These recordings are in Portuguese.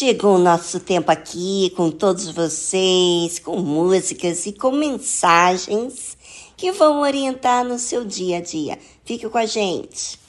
Chegou o nosso tempo aqui com todos vocês, com músicas e com mensagens que vão orientar no seu dia a dia. Fique com a gente.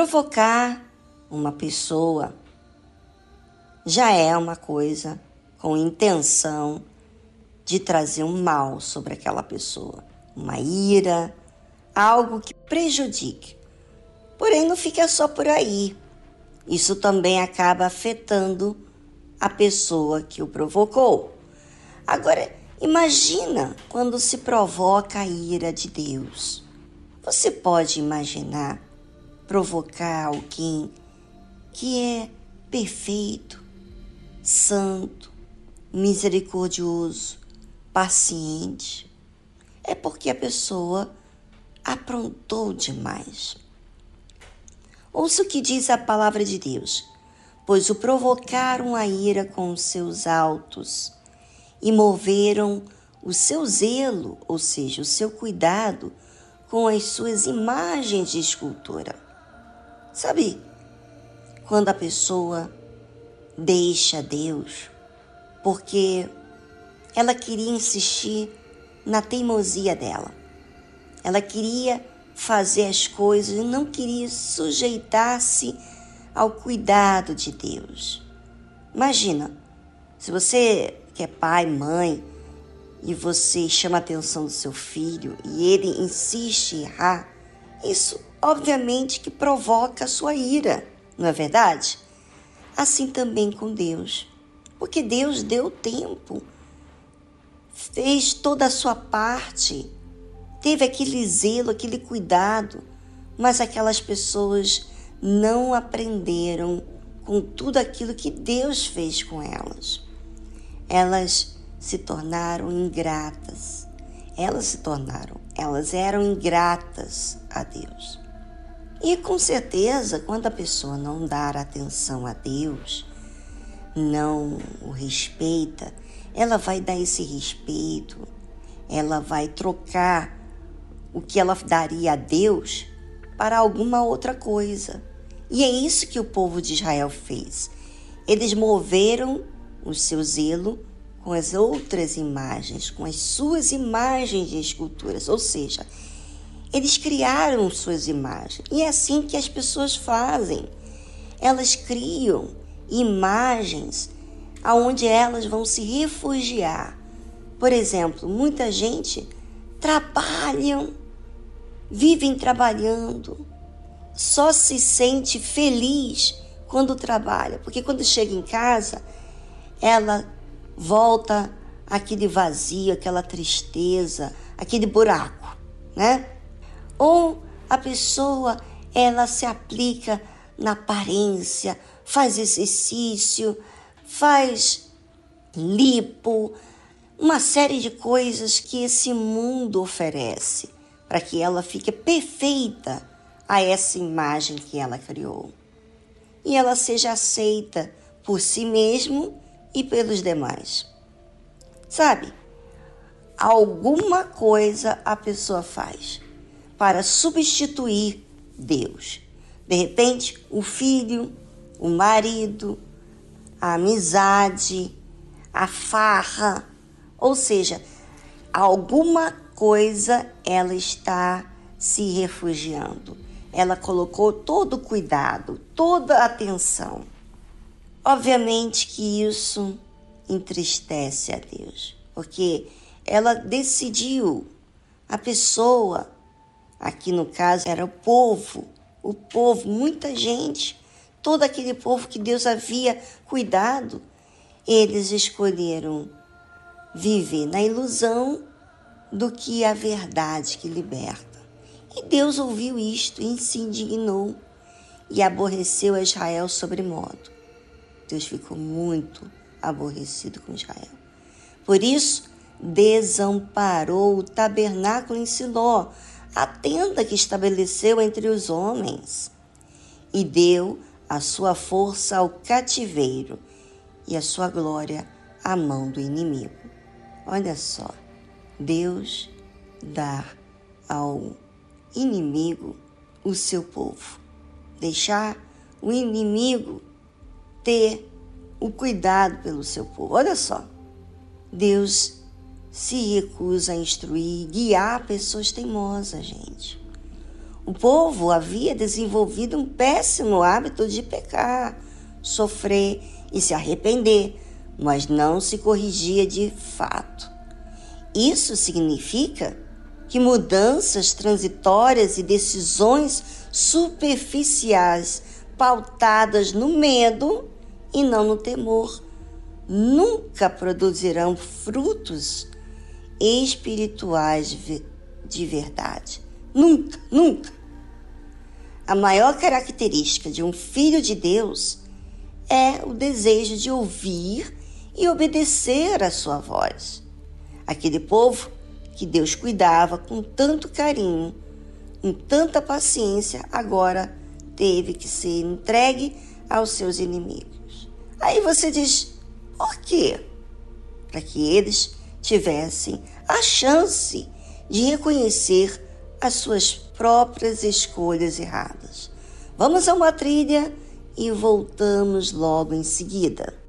provocar uma pessoa já é uma coisa com intenção de trazer um mal sobre aquela pessoa, uma ira, algo que prejudique. Porém, não fica só por aí. Isso também acaba afetando a pessoa que o provocou. Agora, imagina quando se provoca a ira de Deus. Você pode imaginar provocar alguém que é perfeito, santo, misericordioso, paciente, é porque a pessoa aprontou demais. Ouça o que diz a palavra de Deus: pois o provocaram a ira com os seus altos e moveram o seu zelo, ou seja, o seu cuidado com as suas imagens de escultura. Sabe, quando a pessoa deixa Deus porque ela queria insistir na teimosia dela. Ela queria fazer as coisas e não queria sujeitar-se ao cuidado de Deus. Imagina, se você que é pai, mãe, e você chama a atenção do seu filho e ele insiste em errar, isso obviamente que provoca a sua ira, não é verdade? Assim também com Deus, porque Deus deu tempo, fez toda a sua parte, teve aquele zelo, aquele cuidado, mas aquelas pessoas não aprenderam com tudo aquilo que Deus fez com elas. Elas se tornaram ingratas. Elas se tornaram, elas eram ingratas a Deus. E com certeza, quando a pessoa não dar atenção a Deus, não o respeita, ela vai dar esse respeito, ela vai trocar o que ela daria a Deus para alguma outra coisa. E é isso que o povo de Israel fez. Eles moveram o seu zelo com as outras imagens, com as suas imagens de esculturas, ou seja, eles criaram suas imagens. E é assim que as pessoas fazem. Elas criam imagens aonde elas vão se refugiar. Por exemplo, muita gente trabalham, vivem trabalhando, só se sente feliz quando trabalha, porque quando chega em casa, ela volta aquele vazio, aquela tristeza, aquele buraco, né? Ou a pessoa ela se aplica na aparência, faz exercício, faz lipo, uma série de coisas que esse mundo oferece para que ela fique perfeita a essa imagem que ela criou. E ela seja aceita por si mesmo e pelos demais. Sabe? Alguma coisa a pessoa faz para substituir Deus. De repente, o filho, o marido, a amizade, a farra, ou seja, alguma coisa ela está se refugiando ela colocou todo o cuidado, toda a atenção. Obviamente que isso entristece a Deus, porque ela decidiu, a pessoa, aqui no caso era o povo, o povo, muita gente, todo aquele povo que Deus havia cuidado, eles escolheram viver na ilusão do que a verdade que liberta. E Deus ouviu isto e se indignou e aborreceu a Israel sobremodo. Deus ficou muito aborrecido com Israel. Por isso, desamparou o tabernáculo em Siló, a tenda que estabeleceu entre os homens, e deu a sua força ao cativeiro e a sua glória à mão do inimigo. Olha só, Deus dá ao inimigo o seu povo. Deixar o inimigo ter o cuidado pelo seu povo. Olha só, Deus se recusa a instruir guiar pessoas teimosas, gente. O povo havia desenvolvido um péssimo hábito de pecar, sofrer e se arrepender, mas não se corrigia de fato. Isso significa que mudanças transitórias e decisões superficiais pautadas no medo e não no temor nunca produzirão frutos espirituais de verdade. Nunca, nunca. A maior característica de um filho de Deus é o desejo de ouvir e obedecer à sua voz. Aquele povo que Deus cuidava com tanto carinho, com tanta paciência, agora teve que ser entregue aos seus inimigos. Aí você diz: por quê? Para que eles tivessem a chance de reconhecer as suas próprias escolhas erradas. Vamos a uma trilha e voltamos logo em seguida.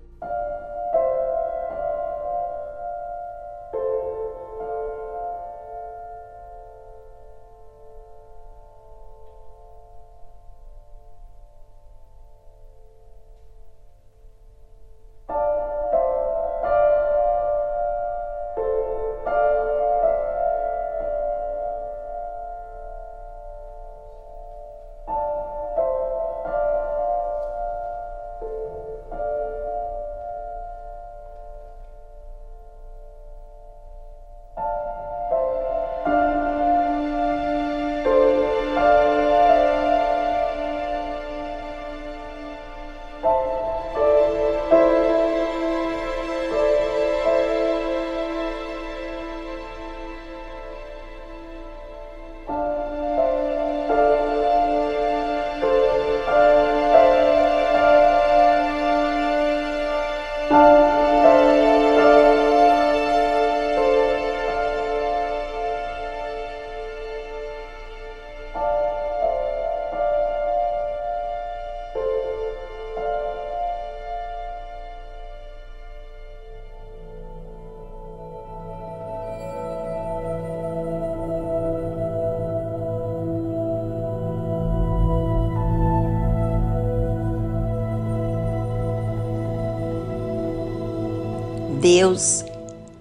Deus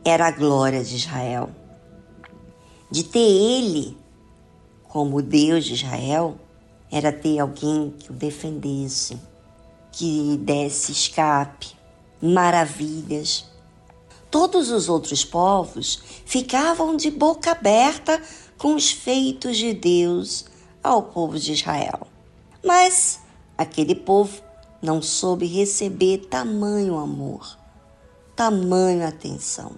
era a glória de Israel. De ter ele como Deus de Israel, era ter alguém que o defendesse, que desse escape, maravilhas. Todos os outros povos ficavam de boca aberta com os feitos de Deus ao povo de Israel. Mas aquele povo não soube receber tamanho amor, tamanho atenção.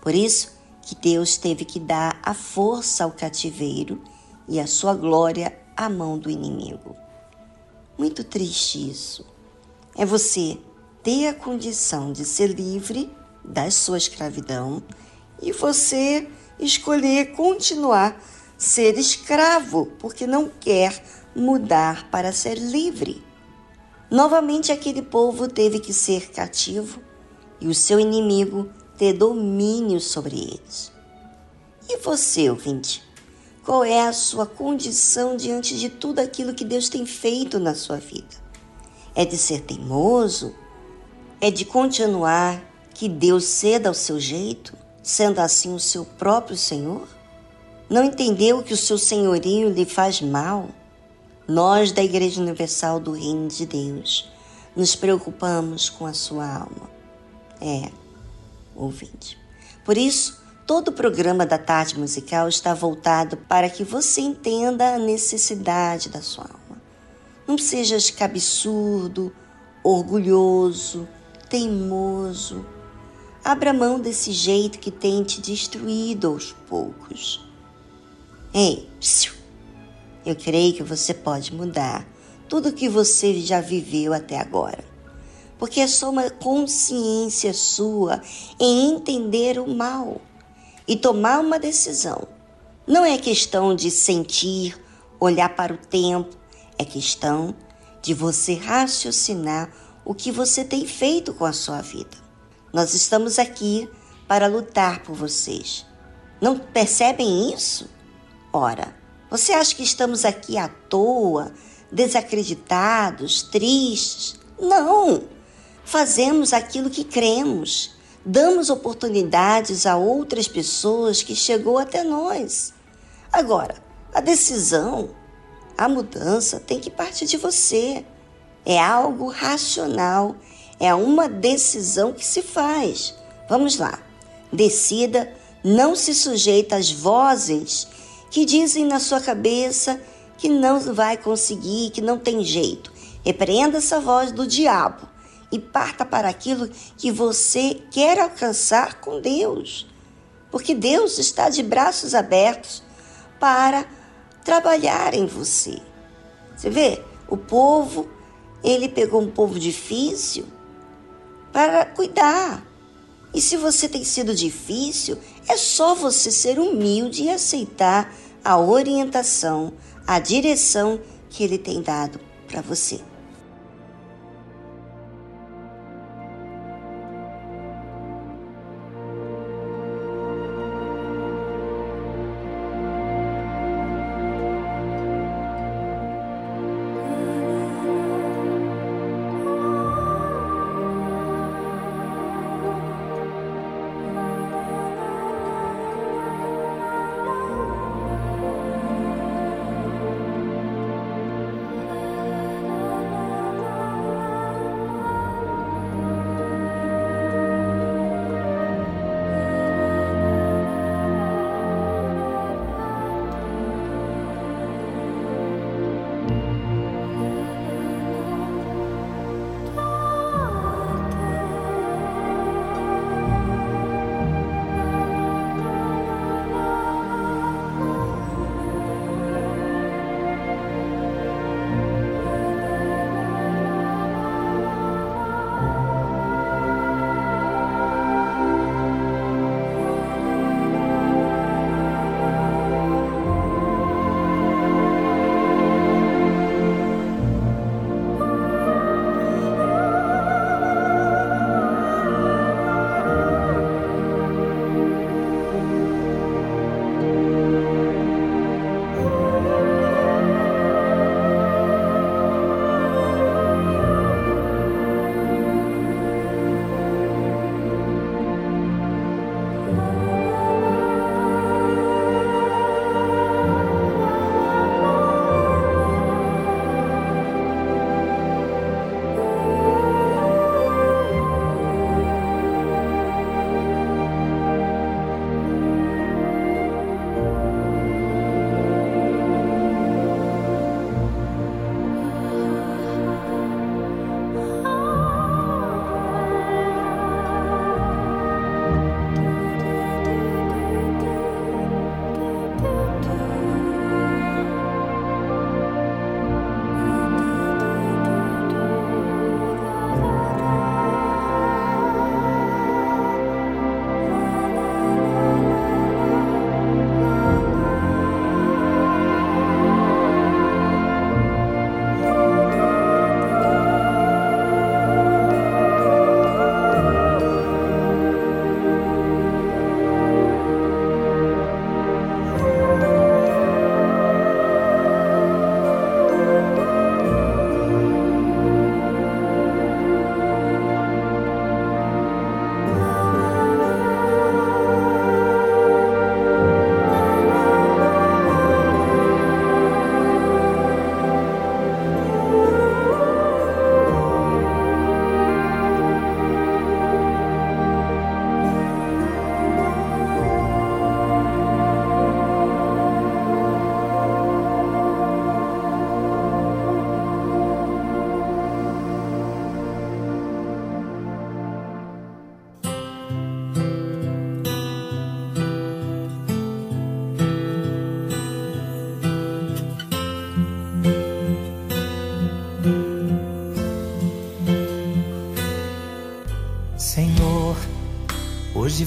Por isso que Deus teve que dar a força ao cativeiro e a sua glória à mão do inimigo. Muito triste isso. É você ter a condição de ser livre da sua escravidão e você escolher continuar ser escravo porque não quer mudar para ser livre. Novamente aquele povo teve que ser cativo e o seu inimigo ter domínio sobre eles. E você, ouvinte? Qual é a sua condição diante de tudo aquilo que Deus tem feito na sua vida? É de ser teimoso? É de continuar que Deus ceda ao seu jeito, sendo assim o seu próprio Senhor? Não entendeu que o seu senhorio lhe faz mal? Nós, da Igreja Universal do Reino de Deus, nos preocupamos com a sua alma. É, ouvinte. Por isso, todo o programa da tarde musical está voltado para que você entenda a necessidade da sua alma. Não sejas cabeçudo, orgulhoso, teimoso. Abra mão desse jeito que tem te destruído aos poucos. Ei, eu creio que você pode mudar tudo o que você já viveu até agora porque é só uma consciência sua em entender o mal e tomar uma decisão. Não é questão de sentir, olhar para o tempo, é questão de você raciocinar o que você tem feito com a sua vida. Nós estamos aqui para lutar por vocês. Não percebem isso? Ora, você acha que estamos aqui à toa, desacreditados, tristes? Não! Fazemos aquilo que cremos, damos oportunidades a outras pessoas que chegou até nós. Agora, a decisão, a mudança tem que partir de você. É algo racional, é uma decisão que se faz. Vamos lá. Decida, não se sujeita às vozes que dizem na sua cabeça que não vai conseguir, que não tem jeito. Repreenda essa voz do diabo e parta para aquilo que você quer alcançar com Deus. Porque Deus está de braços abertos para trabalhar em você. Você vê, o povo, ele pegou um povo difícil para cuidar. E se você tem sido difícil, é só você ser humilde e aceitar a orientação, a direção que ele tem dado para você.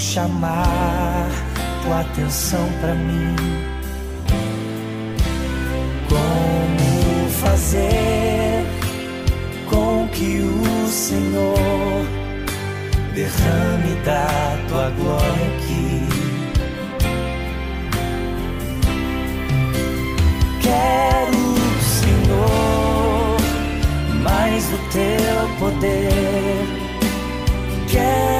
Chamar tua atenção para mim? Como fazer com que o Senhor derrame da tua glória aqui? Quero, Senhor, mais do teu poder. Quero,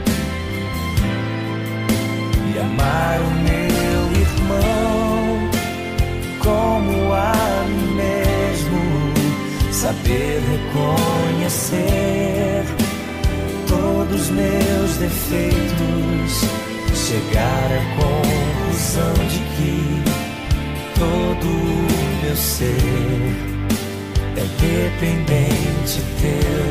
amar o meu irmão como a mim mesmo, saber reconhecer todos os meus defeitos, chegar à conclusão de que todo o meu ser é dependente teu,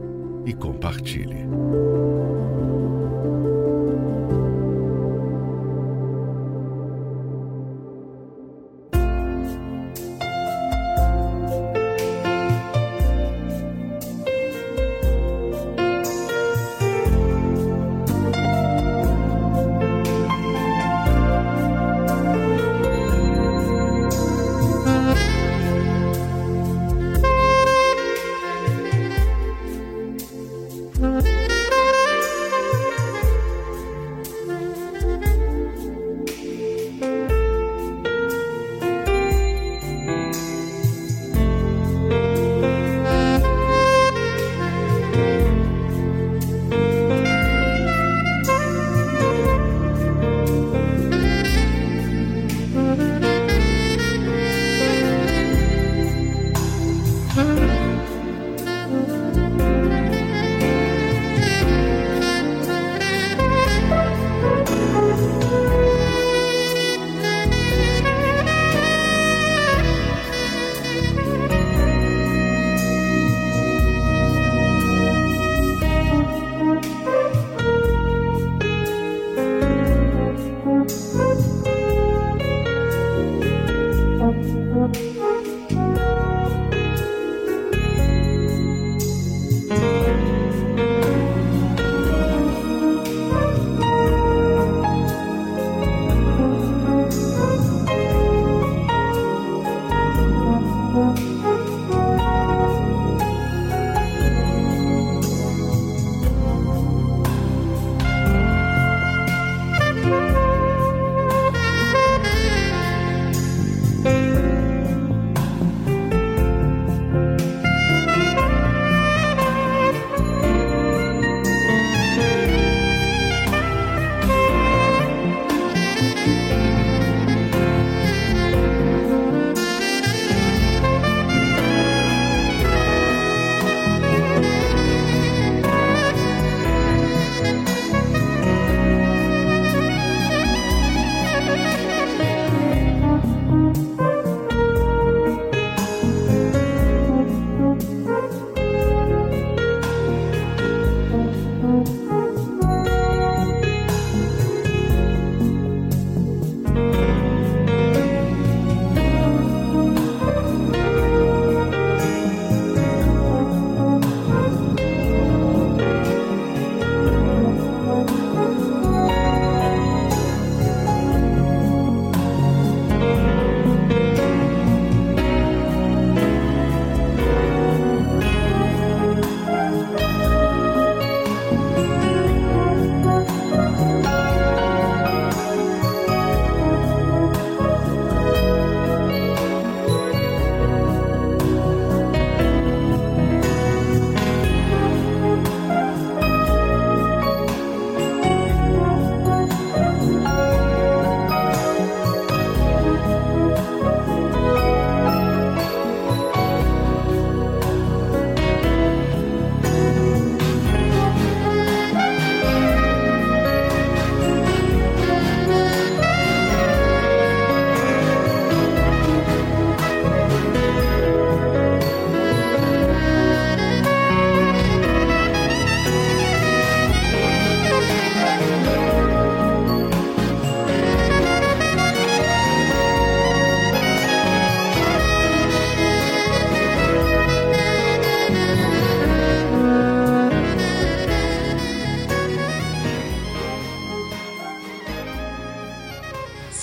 e compartilhe.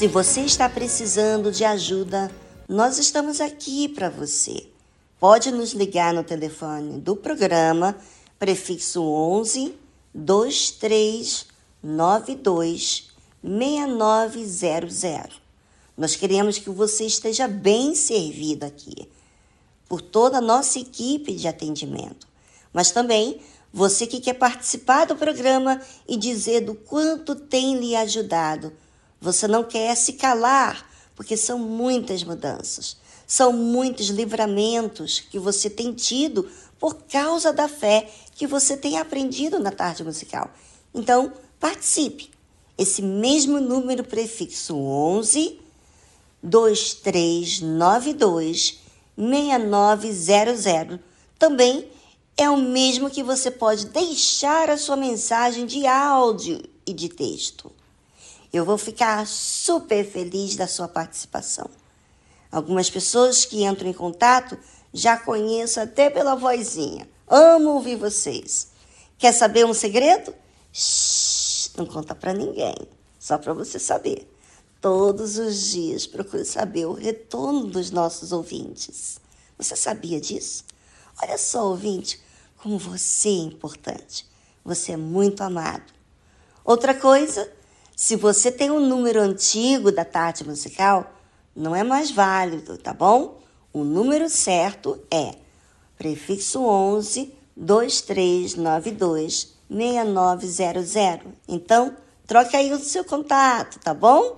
Se você está precisando de ajuda, nós estamos aqui para você. Pode nos ligar no telefone do programa, prefixo 11 2392 6900. Nós queremos que você esteja bem servido aqui por toda a nossa equipe de atendimento, mas também você que quer participar do programa e dizer do quanto tem lhe ajudado. Você não quer se calar, porque são muitas mudanças, são muitos livramentos que você tem tido por causa da fé que você tem aprendido na tarde musical. Então, participe. Esse mesmo número prefixo 11 2392 6900 também é o mesmo que você pode deixar a sua mensagem de áudio e de texto. Eu vou ficar super feliz da sua participação. Algumas pessoas que entram em contato já conheço até pela vozinha. Amo ouvir vocês. Quer saber um segredo? Shhh, não conta para ninguém, só para você saber. Todos os dias procuro saber o retorno dos nossos ouvintes. Você sabia disso? Olha só, ouvinte, como você é importante. Você é muito amado. Outra coisa, se você tem um número antigo da tarde musical, não é mais válido, tá bom? O número certo é prefixo 11 2392 6900. Então, troque aí o seu contato, tá bom?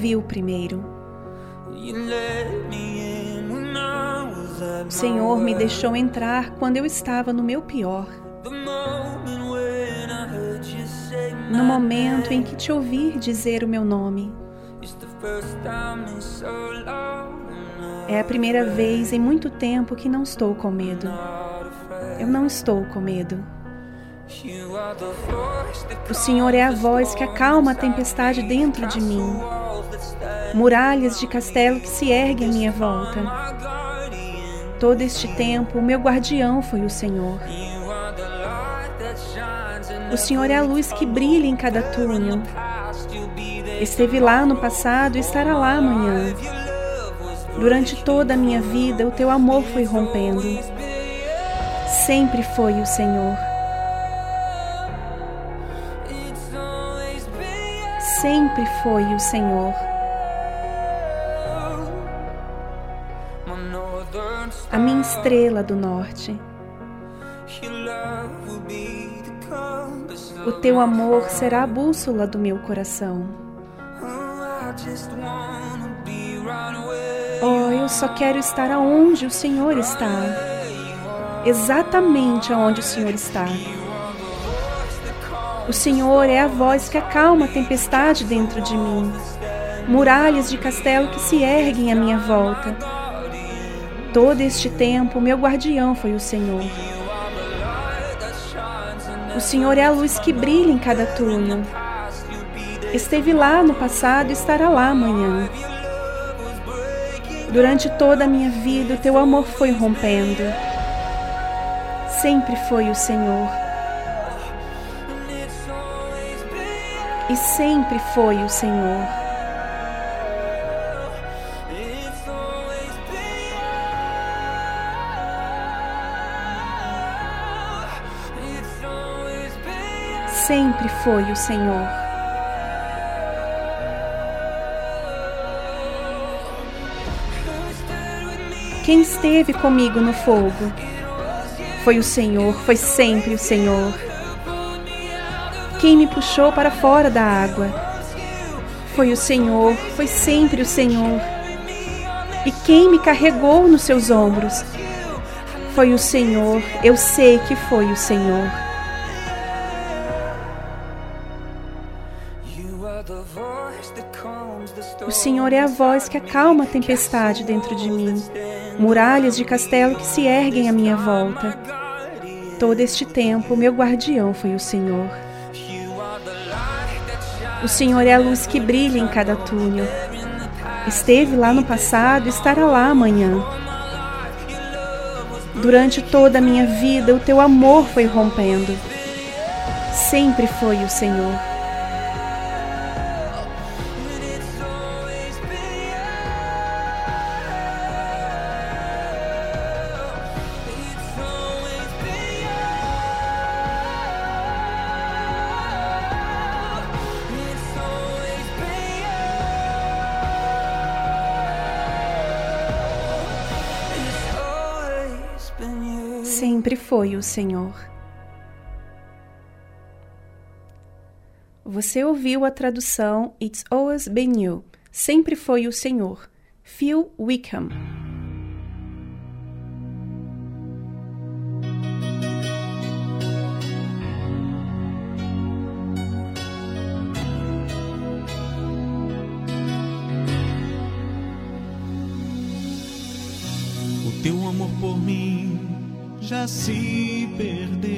Viu primeiro. O Senhor me deixou entrar quando eu estava no meu pior. No momento em que te ouvi dizer o meu nome. É a primeira vez em muito tempo que não estou com medo. Eu não estou com medo. O Senhor é a voz que acalma a tempestade dentro de mim. Muralhas de castelo que se erguem à minha volta. Todo este tempo, o meu guardião foi o Senhor. O Senhor é a luz que brilha em cada túnel. Esteve lá no passado e estará lá amanhã. Durante toda a minha vida, o teu amor foi rompendo. Sempre foi o Senhor. sempre foi o Senhor. A minha estrela do norte. O teu amor será a bússola do meu coração. Oh, eu só quero estar aonde o Senhor está. Exatamente aonde o Senhor está. O Senhor é a voz que acalma a tempestade dentro de mim, muralhas de castelo que se erguem à minha volta. Todo este tempo, meu guardião foi o Senhor. O Senhor é a luz que brilha em cada túnel. Esteve lá no passado e estará lá amanhã. Durante toda a minha vida, o teu amor foi rompendo. Sempre foi o Senhor. E sempre foi o Senhor. Sempre foi o Senhor. Quem esteve comigo no fogo? Foi o Senhor, foi sempre o Senhor. Quem me puxou para fora da água? Foi o Senhor, foi sempre o Senhor. E quem me carregou nos seus ombros? Foi o Senhor, eu sei que foi o Senhor. É a voz que acalma a tempestade dentro de mim, muralhas de castelo que se erguem à minha volta. Todo este tempo, meu guardião foi o Senhor. O Senhor é a luz que brilha em cada túnel. Esteve lá no passado estará lá amanhã. Durante toda a minha vida, o teu amor foi rompendo. Sempre foi o Senhor. Foi o Senhor. Você ouviu a tradução It's Always Been You, Sempre Foi o Senhor, Phil Wickham. Se perdeu.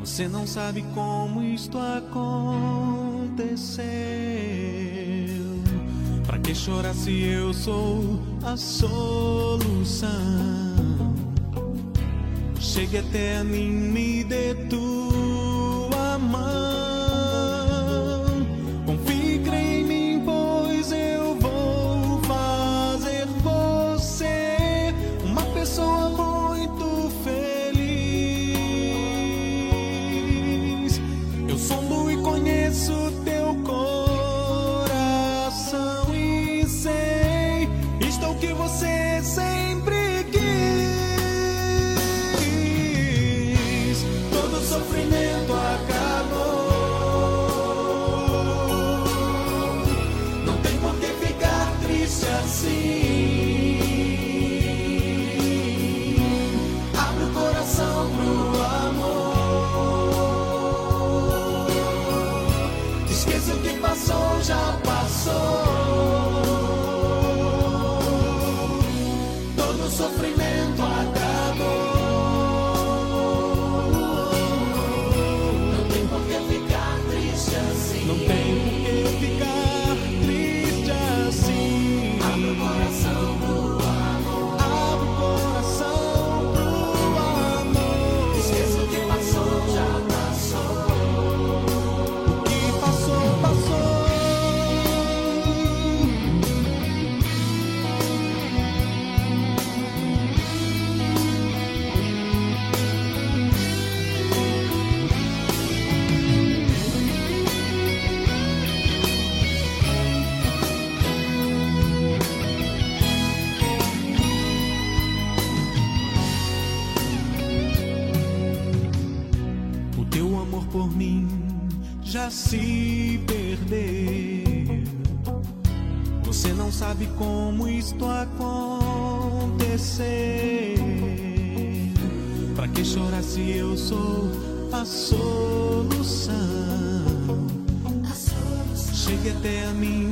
Você não sabe como isto aconteceu. Pra que chorar se eu sou a solução? Chegue até mim, me dê tua mão. Isto aconteceu. Pra que chorar se eu sou a solução? Chegue até a mim,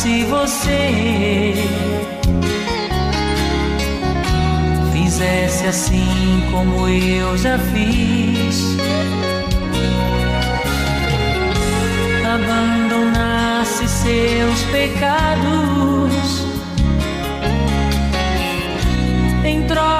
se você fizesse assim como eu já fiz, abandonasse seus pecados em troca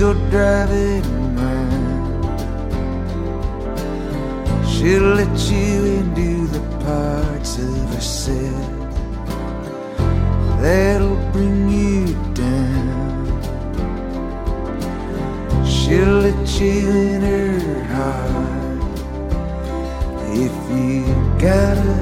still driving around. She'll let you into the parts of herself that'll bring you down. She'll let you in her heart if you got it.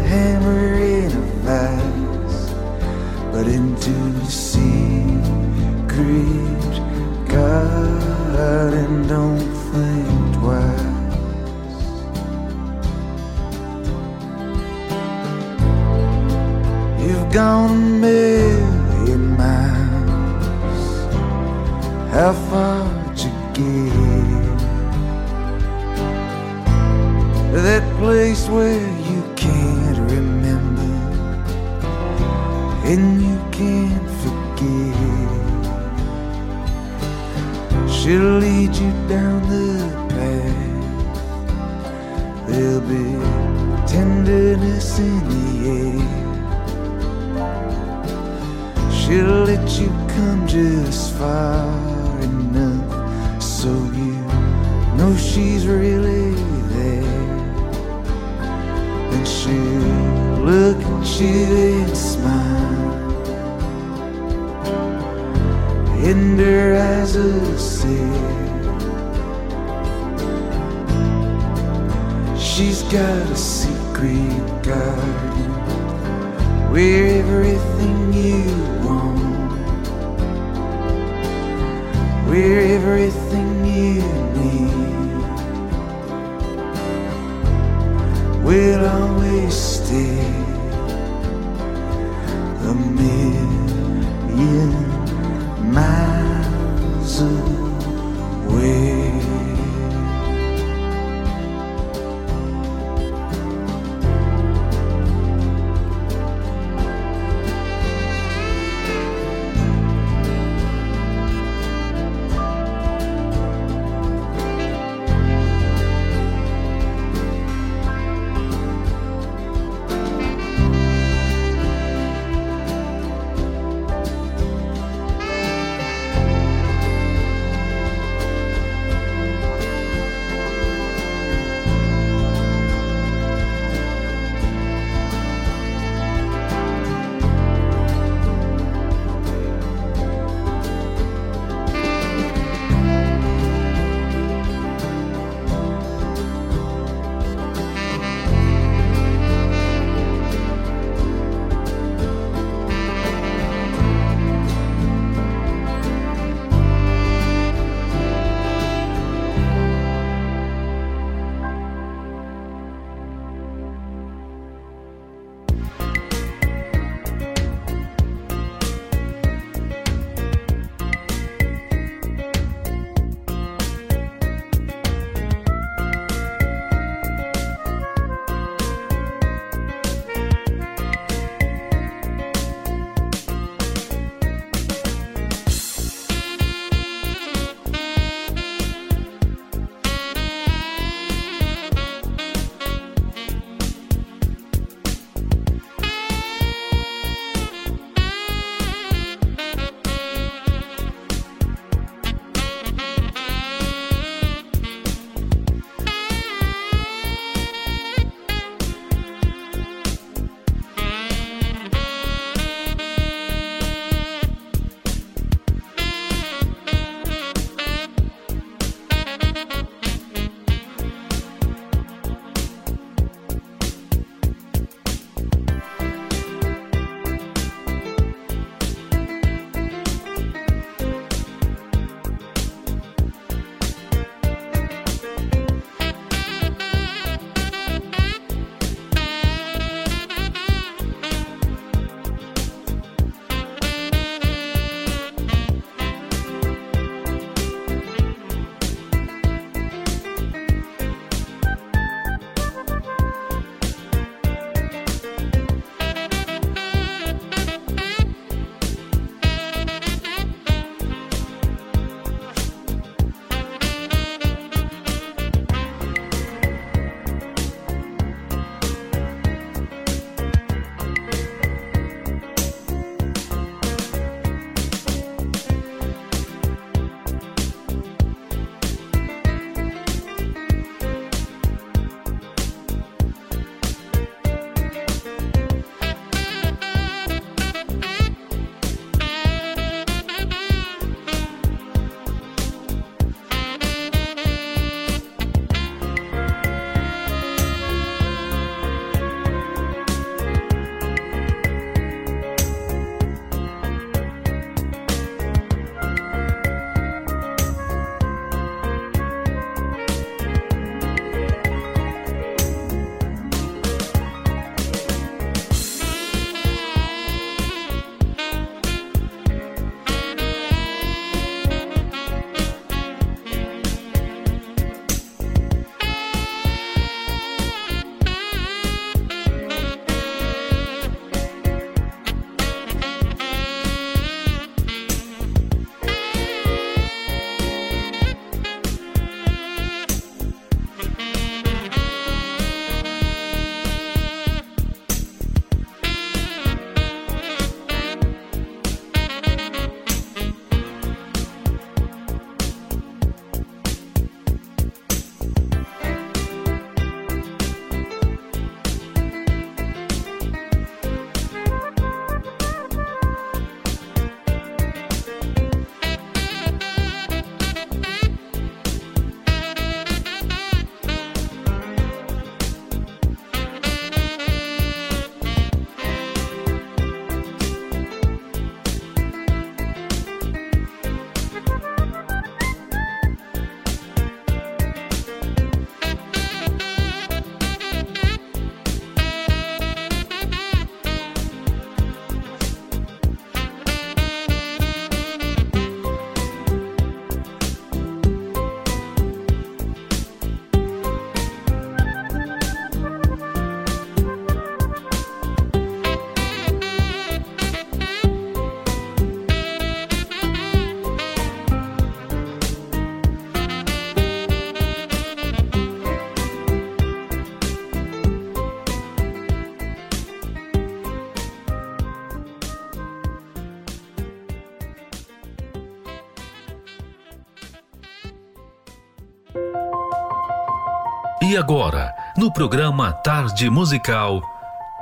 Agora, no programa Tarde Musical,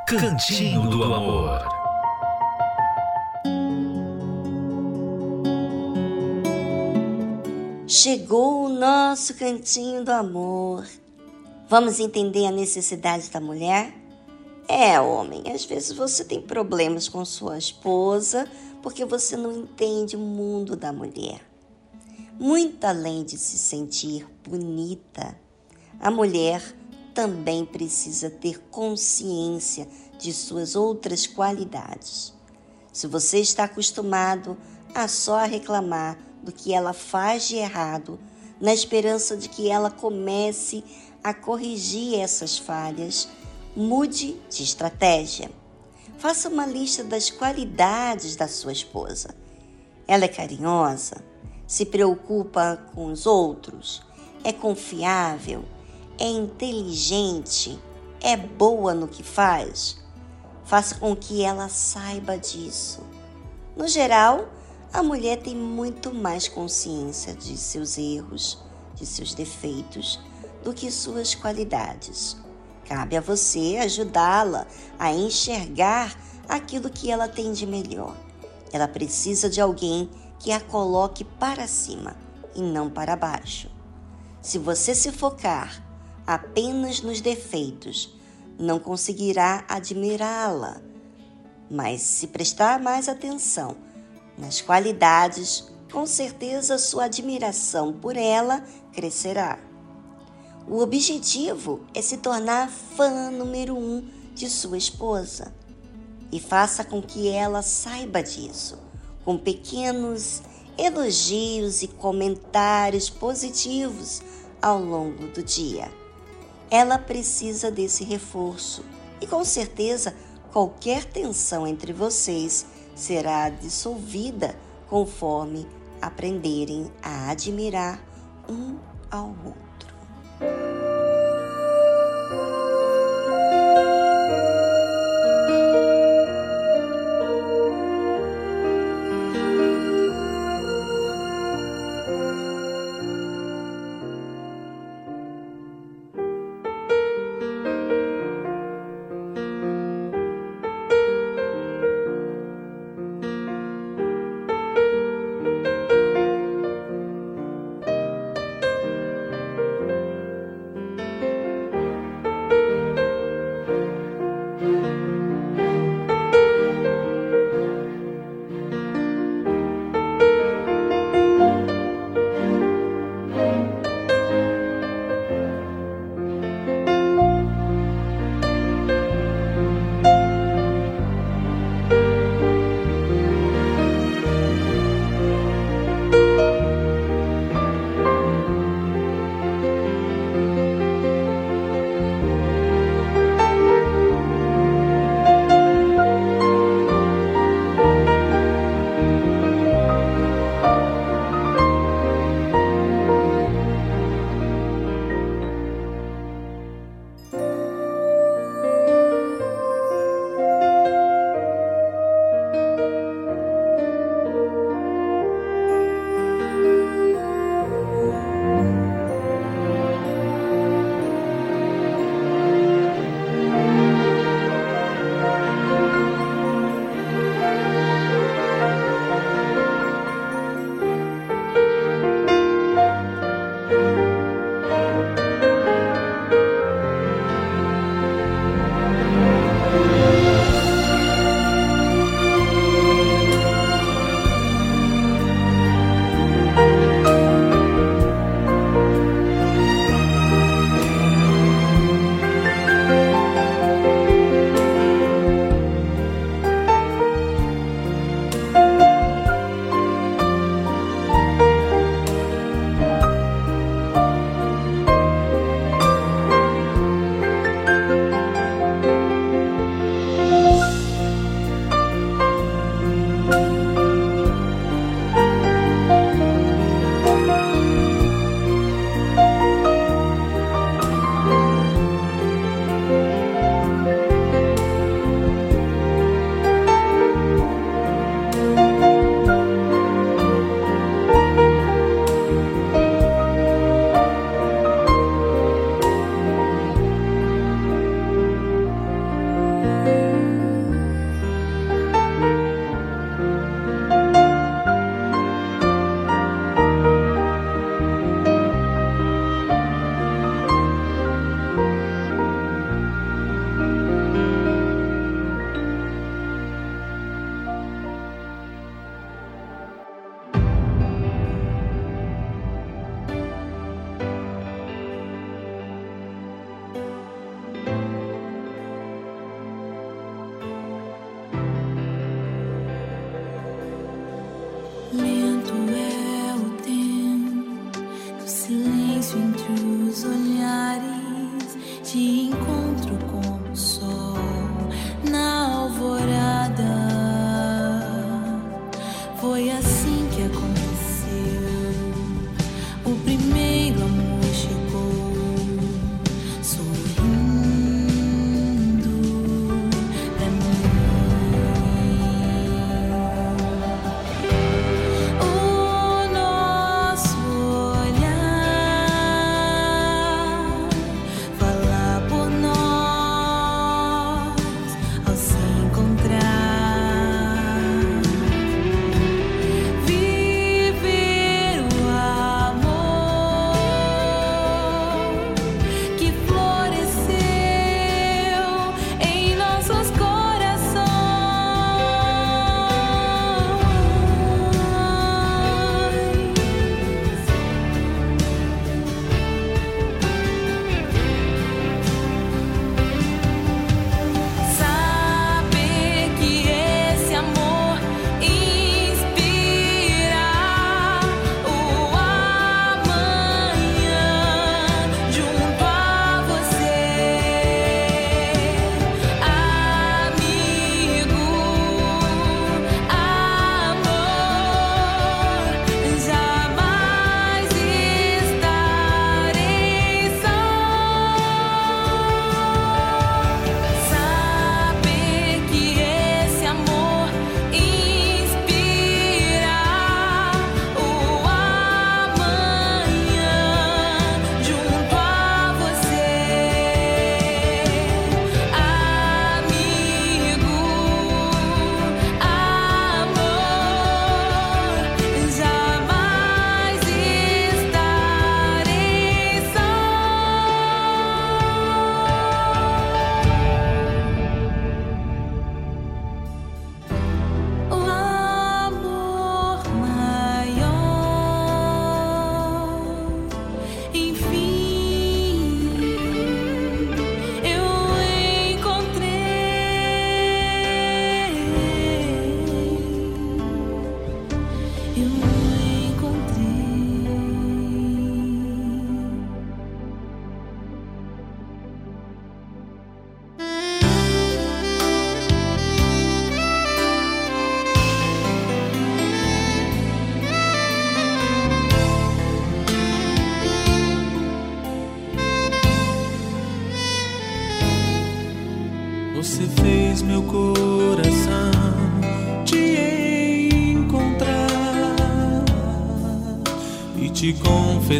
Cantinho do Amor. Chegou o nosso cantinho do amor. Vamos entender a necessidade da mulher? É, homem, às vezes você tem problemas com sua esposa porque você não entende o mundo da mulher. Muito além de se sentir bonita, a mulher também precisa ter consciência de suas outras qualidades. Se você está acostumado a só reclamar do que ela faz de errado, na esperança de que ela comece a corrigir essas falhas, mude de estratégia. Faça uma lista das qualidades da sua esposa. Ela é carinhosa, se preocupa com os outros, é confiável, é inteligente, é boa no que faz. Faça com que ela saiba disso. No geral, a mulher tem muito mais consciência de seus erros, de seus defeitos, do que suas qualidades. Cabe a você ajudá-la a enxergar aquilo que ela tem de melhor. Ela precisa de alguém que a coloque para cima e não para baixo. Se você se focar apenas nos defeitos, não conseguirá admirá-la. Mas se prestar mais atenção nas qualidades, com certeza sua admiração por ela crescerá. O objetivo é se tornar fã número um de sua esposa e faça com que ela saiba disso, com pequenos elogios e comentários positivos ao longo do dia. Ela precisa desse reforço e com certeza qualquer tensão entre vocês será dissolvida conforme aprenderem a admirar um ao outro.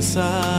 inside.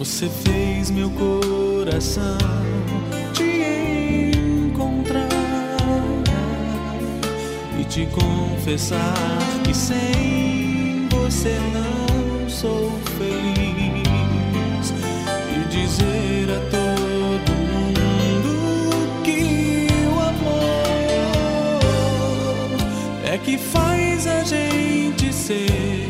Você fez meu coração te encontrar e te confessar que sem você não sou feliz. E dizer a todo mundo que o amor é que faz a gente ser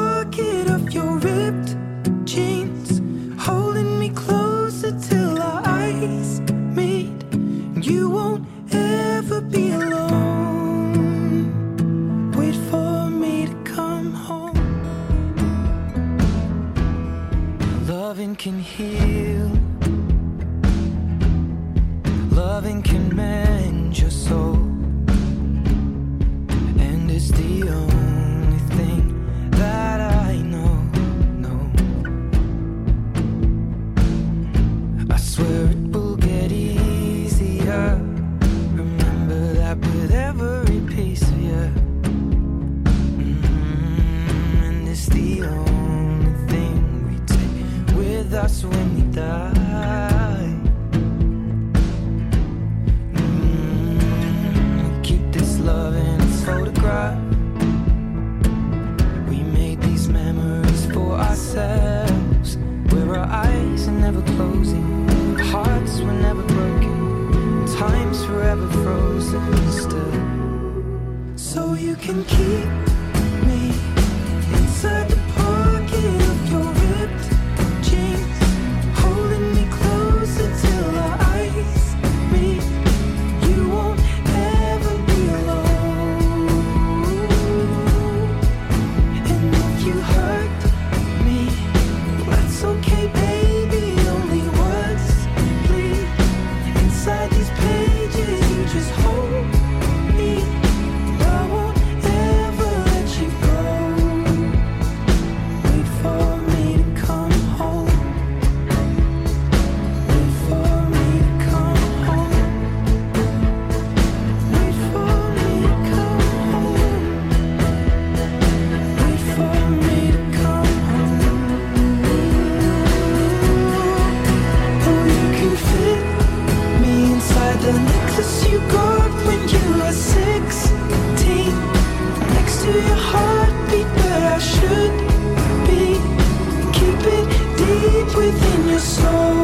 within your soul.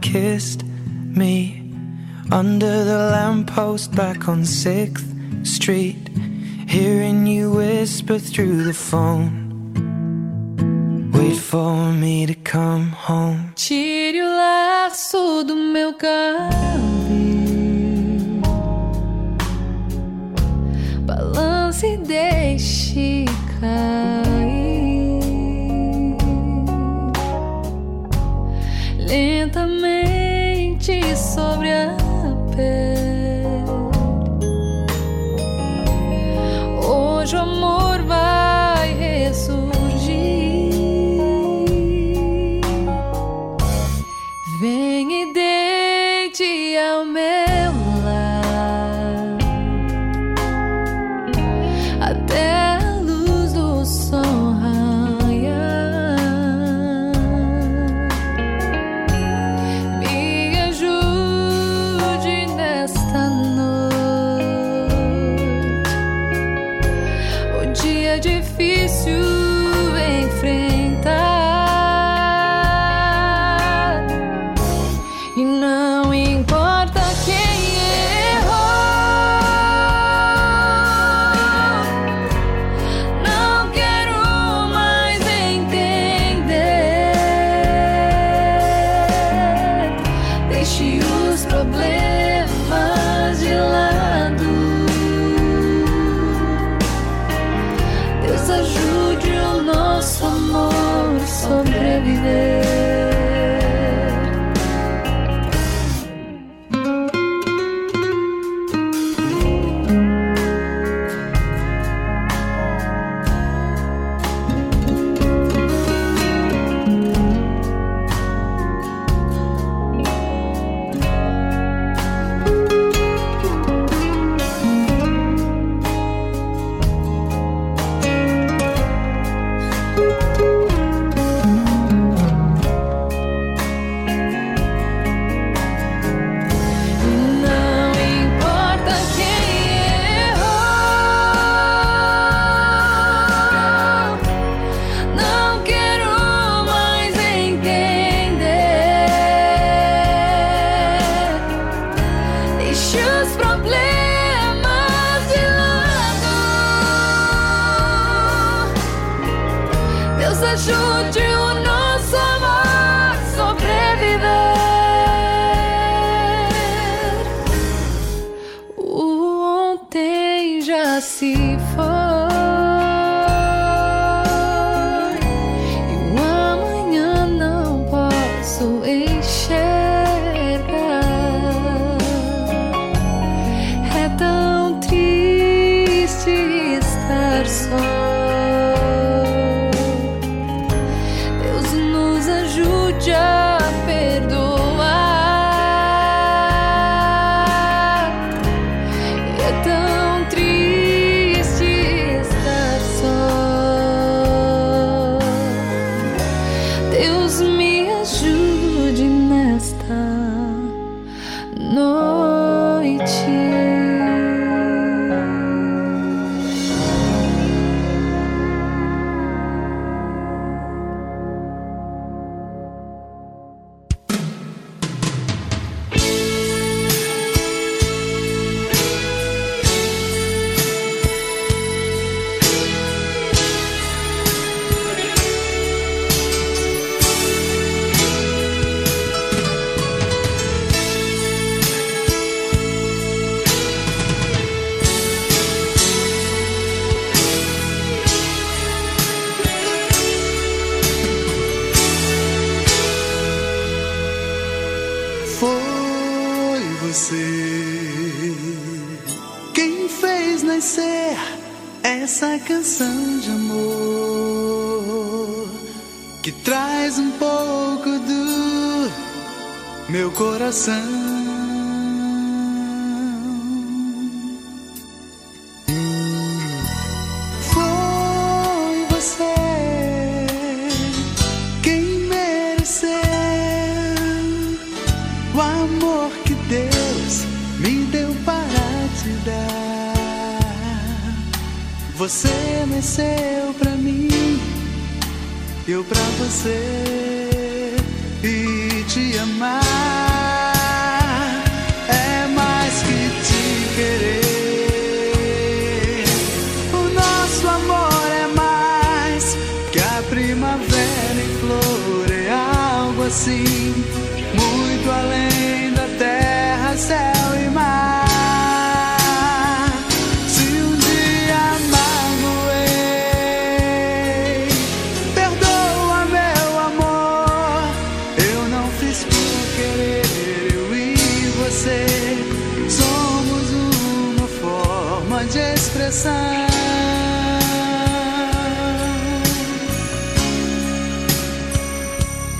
kissed me under the lamppost back on 6th Street, hearing you whisper through the phone. Wait for me to come home. Tire o laço do meu cabelo. Balance e deixe cair. lentamente sobre a pele. Deus ajude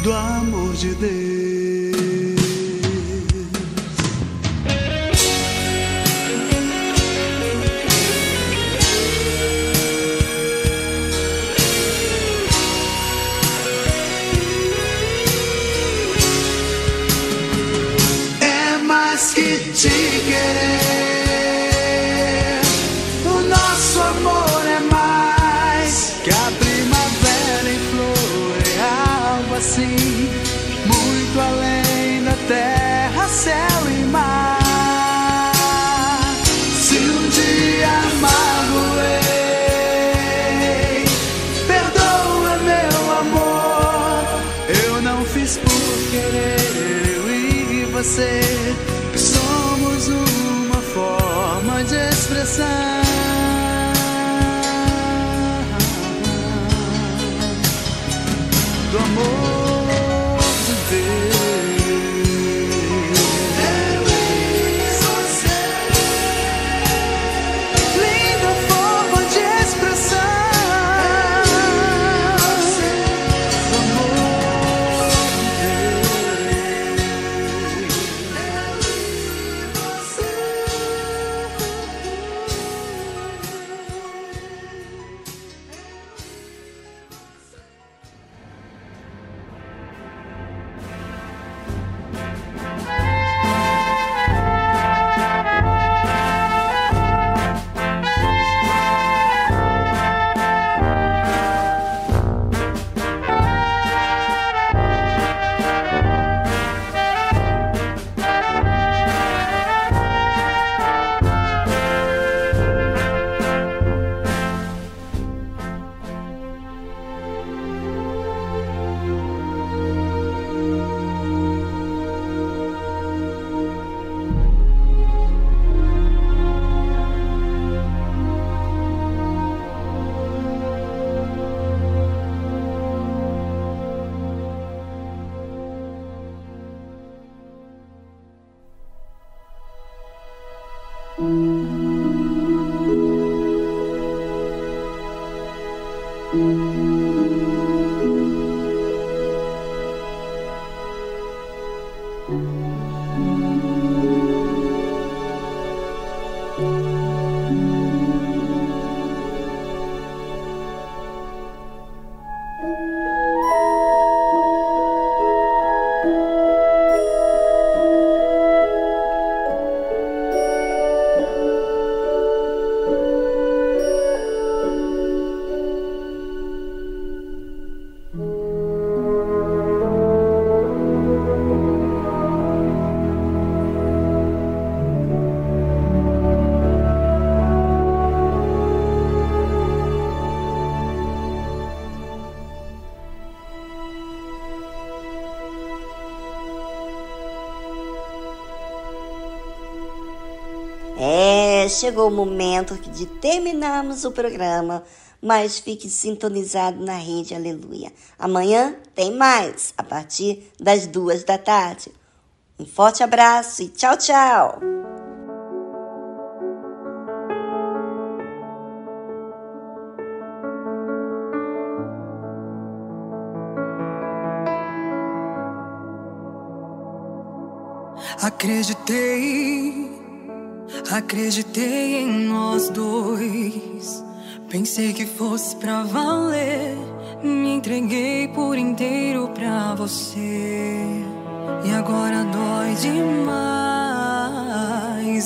Do amor de Deus. Chegou o momento de terminarmos o programa, mas fique sintonizado na rede Aleluia. Amanhã tem mais, a partir das duas da tarde. Um forte abraço e tchau, tchau! Acreditei, acreditei em nós dois. Pensei que fosse pra valer. Me entreguei por inteiro pra você. E agora dói demais.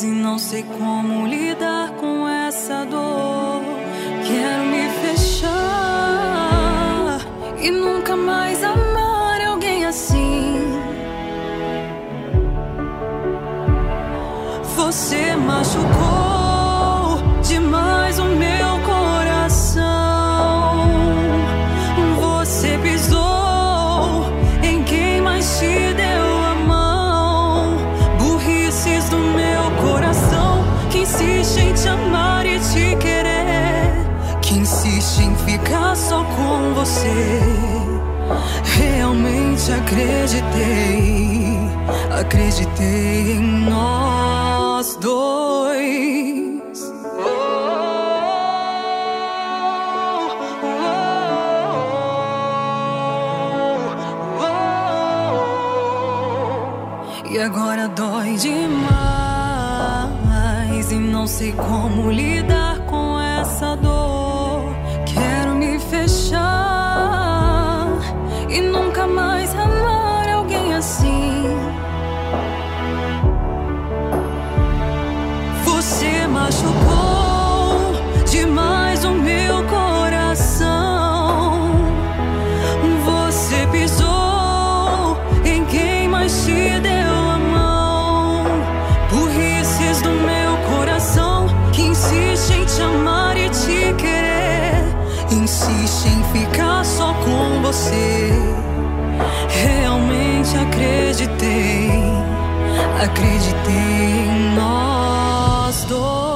E não sei como lidar com essa dor. Quero me fechar e nunca mais amar Você machucou demais o meu coração. Você pisou em quem mais te deu a mão. Burrices do meu coração que insiste em te amar e te querer. Que insiste em ficar só com você. Realmente acreditei, acreditei em nós dois. E agora dói demais e não sei como lidar você. Realmente acreditei, Acreditei em nós dois.